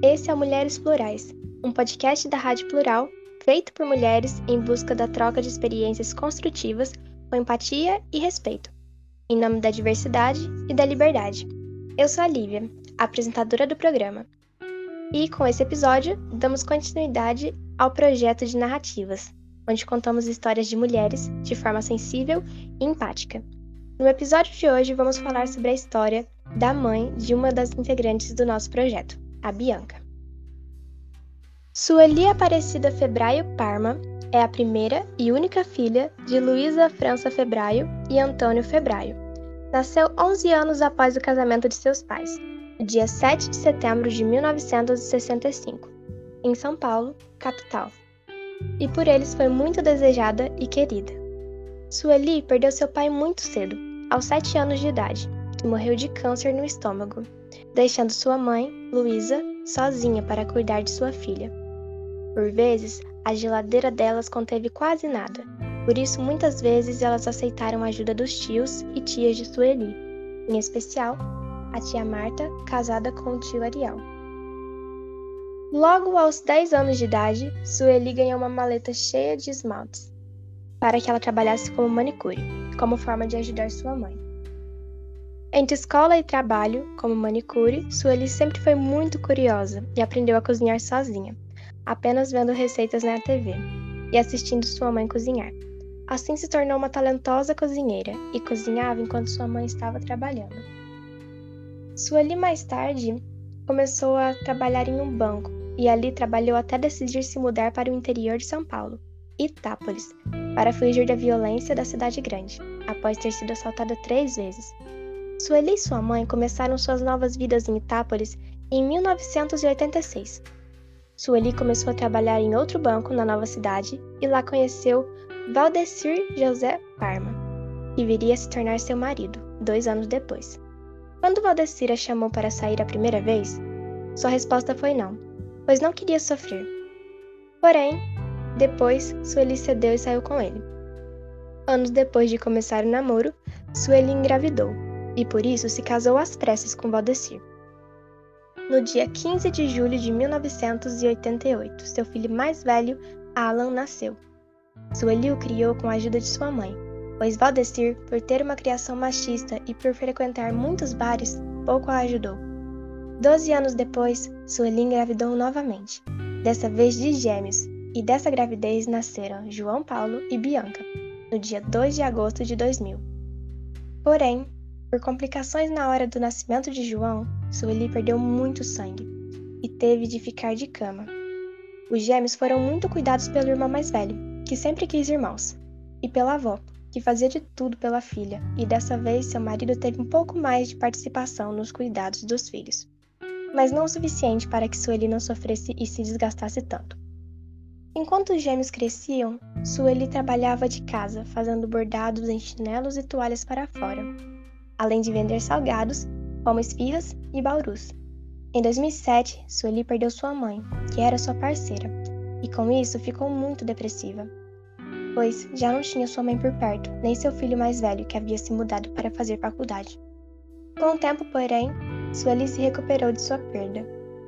Esse é o Mulheres Plurais, um podcast da Rádio Plural, feito por mulheres em busca da troca de experiências construtivas com empatia e respeito, em nome da diversidade e da liberdade. Eu sou a Lívia, apresentadora do programa. E com esse episódio, damos continuidade ao projeto de narrativas, onde contamos histórias de mulheres de forma sensível e empática. No episódio de hoje, vamos falar sobre a história da mãe de uma das integrantes do nosso projeto, a Bianca. Sueli Aparecida Febraio Parma é a primeira e única filha de Luísa França Febraio e Antônio Febraio. Nasceu 11 anos após o casamento de seus pais, dia 7 de setembro de 1965, em São Paulo, capital. E por eles foi muito desejada e querida. Sueli perdeu seu pai muito cedo, aos 7 anos de idade, que morreu de câncer no estômago, deixando sua mãe, Luísa, sozinha para cuidar de sua filha. Por vezes, a geladeira delas conteve quase nada, por isso muitas vezes elas aceitaram a ajuda dos tios e tias de Sueli, em especial a tia Marta, casada com o tio Ariel. Logo aos 10 anos de idade, Sueli ganhou uma maleta cheia de esmaltes, para que ela trabalhasse como manicure, como forma de ajudar sua mãe. Entre escola e trabalho, como manicure, Sueli sempre foi muito curiosa e aprendeu a cozinhar sozinha, apenas vendo receitas na TV e assistindo sua mãe cozinhar. Assim se tornou uma talentosa cozinheira e cozinhava enquanto sua mãe estava trabalhando. Sueli mais tarde começou a trabalhar em um banco e ali trabalhou até decidir se mudar para o interior de São Paulo, Itápolis, para fugir da violência da cidade grande, após ter sido assaltada três vezes. Sueli e sua mãe começaram suas novas vidas em Itápolis em 1986. Sueli começou a trabalhar em outro banco na nova cidade e lá conheceu Valdecir José Parma, que viria a se tornar seu marido, dois anos depois. Quando Valdecir a chamou para sair a primeira vez, sua resposta foi não, pois não queria sofrer. Porém, depois, Sueli cedeu e saiu com ele. Anos depois de começar o namoro, Sueli engravidou e por isso se casou às pressas com Valdecir. No dia 15 de julho de 1988, seu filho mais velho, Alan, nasceu. Sueli o criou com a ajuda de sua mãe, pois Valdecir, por ter uma criação machista e por frequentar muitos bares, pouco a ajudou. Doze anos depois, Sueli engravidou novamente, dessa vez de gêmeos, e dessa gravidez nasceram João Paulo e Bianca, no dia 2 de agosto de 2000. Porém, por complicações na hora do nascimento de João, Sueli perdeu muito sangue e teve de ficar de cama. Os gêmeos foram muito cuidados pelo irmão mais velho, que sempre quis irmãos, e pela avó, que fazia de tudo pela filha, e dessa vez seu marido teve um pouco mais de participação nos cuidados dos filhos, mas não o suficiente para que Sueli não sofresse e se desgastasse tanto. Enquanto os gêmeos cresciam, Sueli trabalhava de casa, fazendo bordados em chinelos e toalhas para fora, além de vender salgados, como esfirras e baurus. Em 2007, Sueli perdeu sua mãe, que era sua parceira, e com isso ficou muito depressiva, pois já não tinha sua mãe por perto, nem seu filho mais velho, que havia se mudado para fazer faculdade. Com o tempo, porém, Sueli se recuperou de sua perda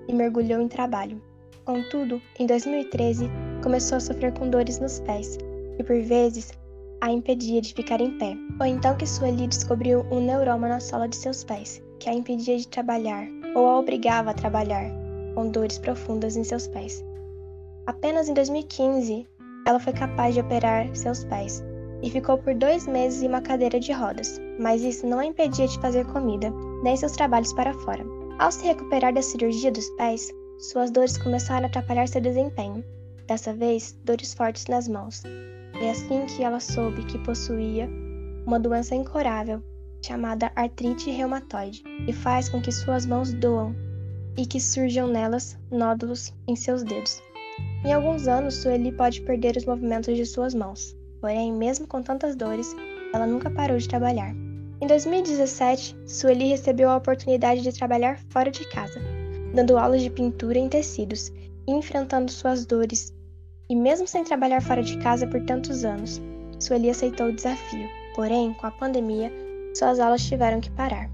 e mergulhou em trabalho. Contudo, em 2013, começou a sofrer com dores nos pés e, por vezes, a impedia de ficar em pé. Foi então que Sueli descobriu um neuroma na sola de seus pés, que a impedia de trabalhar, ou a obrigava a trabalhar, com dores profundas em seus pés. Apenas em 2015, ela foi capaz de operar seus pés e ficou por dois meses em uma cadeira de rodas, mas isso não a impedia de fazer comida, nem seus trabalhos para fora. Ao se recuperar da cirurgia dos pés, suas dores começaram a atrapalhar seu desempenho, dessa vez dores fortes nas mãos, é assim que ela soube que possuía uma doença incurável chamada artrite reumatoide, que faz com que suas mãos doam e que surjam nelas nódulos em seus dedos. Em alguns anos, Sueli pode perder os movimentos de suas mãos, porém, mesmo com tantas dores, ela nunca parou de trabalhar. Em 2017, Sueli recebeu a oportunidade de trabalhar fora de casa, dando aulas de pintura em tecidos e enfrentando suas dores e mesmo sem trabalhar fora de casa por tantos anos, Sueli aceitou o desafio. Porém, com a pandemia, suas aulas tiveram que parar.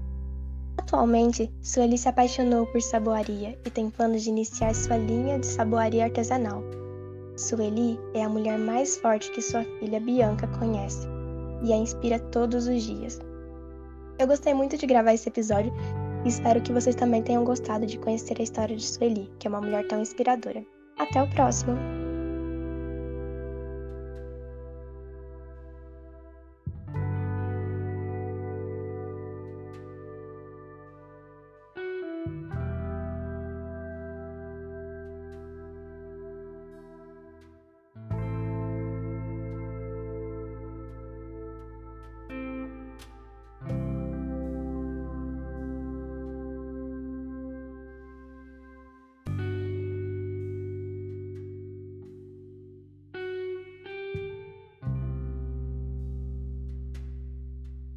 Atualmente, Sueli se apaixonou por saboaria e tem planos de iniciar sua linha de saboaria artesanal. Sueli é a mulher mais forte que sua filha Bianca conhece e a inspira todos os dias. Eu gostei muito de gravar esse episódio e espero que vocês também tenham gostado de conhecer a história de Sueli, que é uma mulher tão inspiradora. Até o próximo!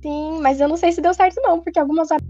Sim, mas eu não sei se deu certo não, porque algumas horas